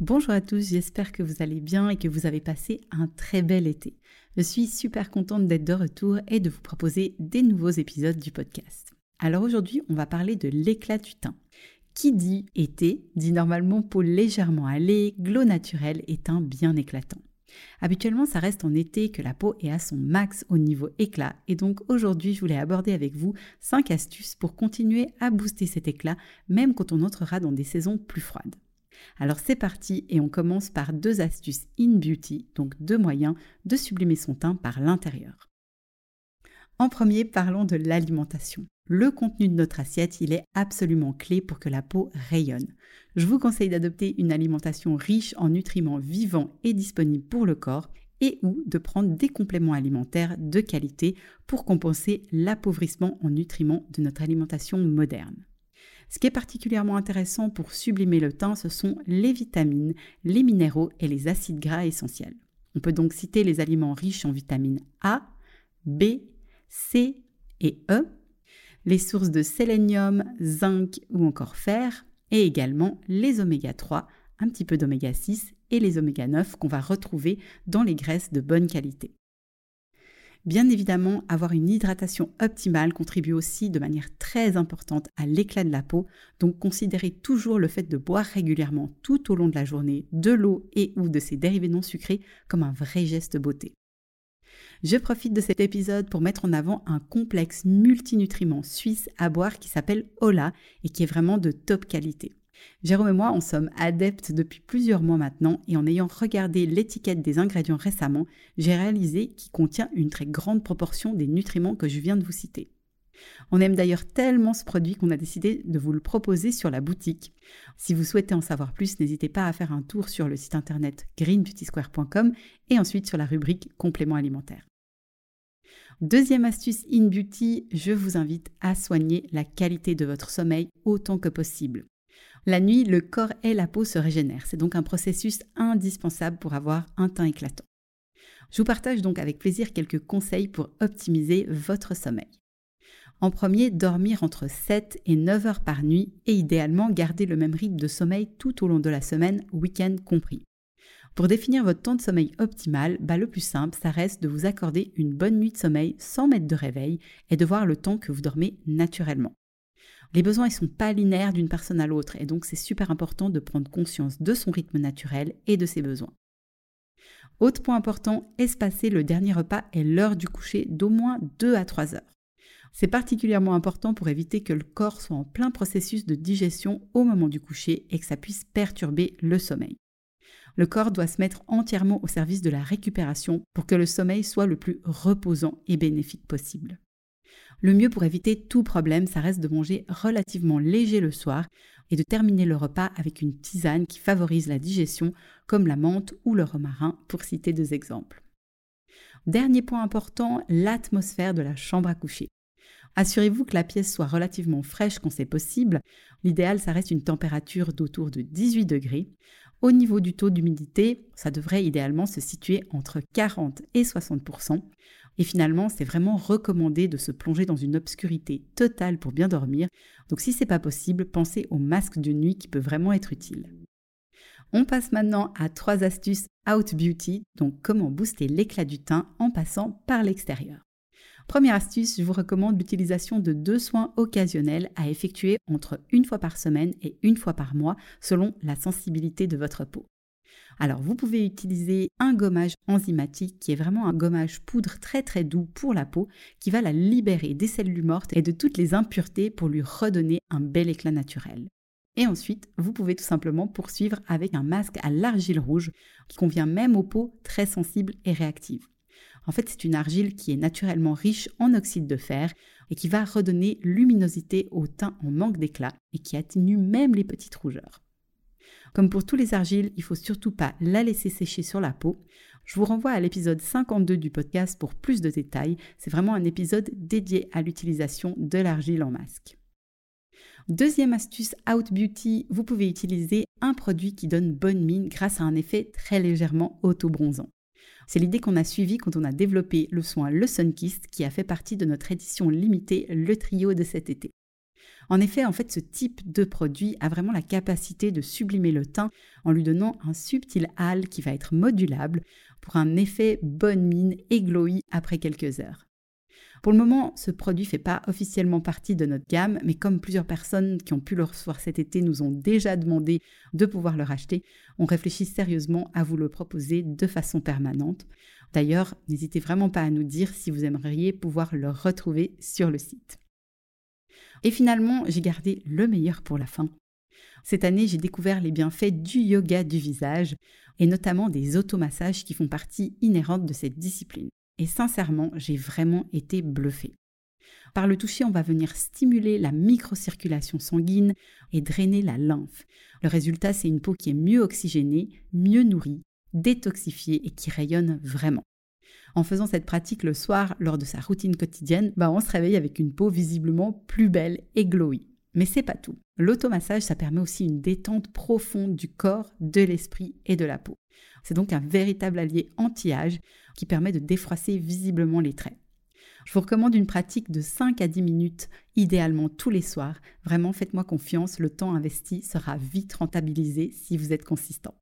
Bonjour à tous, j'espère que vous allez bien et que vous avez passé un très bel été. Je suis super contente d'être de retour et de vous proposer des nouveaux épisodes du podcast. Alors aujourd'hui, on va parler de l'éclat du teint. Qui dit été dit normalement peau légèrement allée, glow naturel et teint bien éclatant. Habituellement, ça reste en été que la peau est à son max au niveau éclat et donc aujourd'hui, je voulais aborder avec vous 5 astuces pour continuer à booster cet éclat même quand on entrera dans des saisons plus froides. Alors c'est parti et on commence par deux astuces in beauty, donc deux moyens de sublimer son teint par l'intérieur. En premier, parlons de l'alimentation. Le contenu de notre assiette, il est absolument clé pour que la peau rayonne. Je vous conseille d'adopter une alimentation riche en nutriments vivants et disponibles pour le corps et ou de prendre des compléments alimentaires de qualité pour compenser l'appauvrissement en nutriments de notre alimentation moderne. Ce qui est particulièrement intéressant pour sublimer le teint, ce sont les vitamines, les minéraux et les acides gras essentiels. On peut donc citer les aliments riches en vitamines A, B, C et E, les sources de sélénium, zinc ou encore fer, et également les oméga 3, un petit peu d'oméga 6 et les oméga 9 qu'on va retrouver dans les graisses de bonne qualité. Bien évidemment, avoir une hydratation optimale contribue aussi de manière très importante à l'éclat de la peau, donc considérez toujours le fait de boire régulièrement tout au long de la journée de l'eau et ou de ses dérivés non sucrés comme un vrai geste beauté. Je profite de cet épisode pour mettre en avant un complexe multinutriments suisse à boire qui s'appelle Ola et qui est vraiment de top qualité. Jérôme et moi en sommes adeptes depuis plusieurs mois maintenant et en ayant regardé l'étiquette des ingrédients récemment, j'ai réalisé qu'il contient une très grande proportion des nutriments que je viens de vous citer. On aime d'ailleurs tellement ce produit qu'on a décidé de vous le proposer sur la boutique. Si vous souhaitez en savoir plus, n'hésitez pas à faire un tour sur le site internet greenbeautysquare.com et ensuite sur la rubrique compléments alimentaires. Deuxième astuce in beauty, je vous invite à soigner la qualité de votre sommeil autant que possible. La nuit, le corps et la peau se régénèrent. C'est donc un processus indispensable pour avoir un teint éclatant. Je vous partage donc avec plaisir quelques conseils pour optimiser votre sommeil. En premier, dormir entre 7 et 9 heures par nuit et idéalement garder le même rythme de sommeil tout au long de la semaine, week-end compris. Pour définir votre temps de sommeil optimal, bah, le plus simple, ça reste de vous accorder une bonne nuit de sommeil sans mettre de réveil et de voir le temps que vous dormez naturellement. Les besoins ne sont pas linéaires d'une personne à l'autre et donc c'est super important de prendre conscience de son rythme naturel et de ses besoins. Autre point important, espacer le dernier repas et l'heure du coucher d'au moins 2 à 3 heures. C'est particulièrement important pour éviter que le corps soit en plein processus de digestion au moment du coucher et que ça puisse perturber le sommeil. Le corps doit se mettre entièrement au service de la récupération pour que le sommeil soit le plus reposant et bénéfique possible. Le mieux pour éviter tout problème, ça reste de manger relativement léger le soir et de terminer le repas avec une tisane qui favorise la digestion, comme la menthe ou le romarin, pour citer deux exemples. Dernier point important, l'atmosphère de la chambre à coucher. Assurez-vous que la pièce soit relativement fraîche quand c'est possible. L'idéal, ça reste une température d'autour de 18 degrés. Au niveau du taux d'humidité, ça devrait idéalement se situer entre 40 et 60 et finalement, c'est vraiment recommandé de se plonger dans une obscurité totale pour bien dormir. Donc si c'est pas possible, pensez au masque de nuit qui peut vraiment être utile. On passe maintenant à trois astuces out beauty, donc comment booster l'éclat du teint en passant par l'extérieur. Première astuce, je vous recommande l'utilisation de deux soins occasionnels à effectuer entre une fois par semaine et une fois par mois selon la sensibilité de votre peau. Alors vous pouvez utiliser un gommage enzymatique qui est vraiment un gommage poudre très très doux pour la peau qui va la libérer des cellules mortes et de toutes les impuretés pour lui redonner un bel éclat naturel. Et ensuite, vous pouvez tout simplement poursuivre avec un masque à l'argile rouge qui convient même aux peaux très sensibles et réactives. En fait, c'est une argile qui est naturellement riche en oxyde de fer et qui va redonner luminosité au teint en manque d'éclat et qui atténue même les petites rougeurs. Comme pour tous les argiles, il faut surtout pas la laisser sécher sur la peau. Je vous renvoie à l'épisode 52 du podcast pour plus de détails. C'est vraiment un épisode dédié à l'utilisation de l'argile en masque. Deuxième astuce Out Beauty, vous pouvez utiliser un produit qui donne bonne mine grâce à un effet très légèrement auto-bronzant. C'est l'idée qu'on a suivie quand on a développé le soin Le Sunkist qui a fait partie de notre édition limitée, le trio de cet été. En effet, en fait, ce type de produit a vraiment la capacité de sublimer le teint en lui donnant un subtil hâle qui va être modulable pour un effet bonne mine et glowy après quelques heures. Pour le moment, ce produit ne fait pas officiellement partie de notre gamme, mais comme plusieurs personnes qui ont pu le recevoir cet été nous ont déjà demandé de pouvoir le racheter, on réfléchit sérieusement à vous le proposer de façon permanente. D'ailleurs, n'hésitez vraiment pas à nous dire si vous aimeriez pouvoir le retrouver sur le site. Et finalement, j'ai gardé le meilleur pour la fin. Cette année, j'ai découvert les bienfaits du yoga du visage et notamment des automassages qui font partie inhérente de cette discipline. Et sincèrement, j'ai vraiment été bluffée. Par le toucher, on va venir stimuler la microcirculation sanguine et drainer la lymphe. Le résultat, c'est une peau qui est mieux oxygénée, mieux nourrie, détoxifiée et qui rayonne vraiment. En faisant cette pratique le soir lors de sa routine quotidienne, bah on se réveille avec une peau visiblement plus belle et glowy. Mais c'est pas tout. L'automassage, ça permet aussi une détente profonde du corps, de l'esprit et de la peau. C'est donc un véritable allié anti-âge qui permet de défroisser visiblement les traits. Je vous recommande une pratique de 5 à 10 minutes, idéalement tous les soirs. Vraiment, faites-moi confiance, le temps investi sera vite rentabilisé si vous êtes consistant.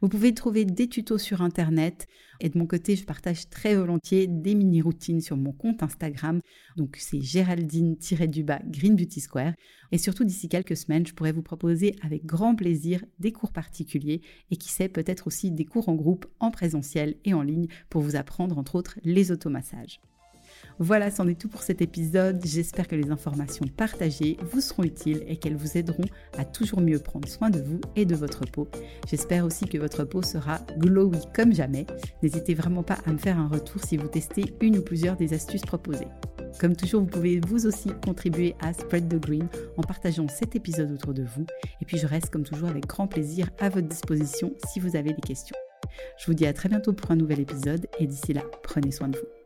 Vous pouvez trouver des tutos sur Internet et de mon côté, je partage très volontiers des mini-routines sur mon compte Instagram. Donc c'est Géraldine-du-bas Green Beauty Square. Et surtout d'ici quelques semaines, je pourrais vous proposer avec grand plaisir des cours particuliers et qui sait peut-être aussi des cours en groupe en présentiel et en ligne pour vous apprendre entre autres les automassages. Voilà, c'en est tout pour cet épisode. J'espère que les informations partagées vous seront utiles et qu'elles vous aideront à toujours mieux prendre soin de vous et de votre peau. J'espère aussi que votre peau sera glowy comme jamais. N'hésitez vraiment pas à me faire un retour si vous testez une ou plusieurs des astuces proposées. Comme toujours, vous pouvez vous aussi contribuer à Spread the Green en partageant cet épisode autour de vous. Et puis je reste comme toujours avec grand plaisir à votre disposition si vous avez des questions. Je vous dis à très bientôt pour un nouvel épisode et d'ici là, prenez soin de vous.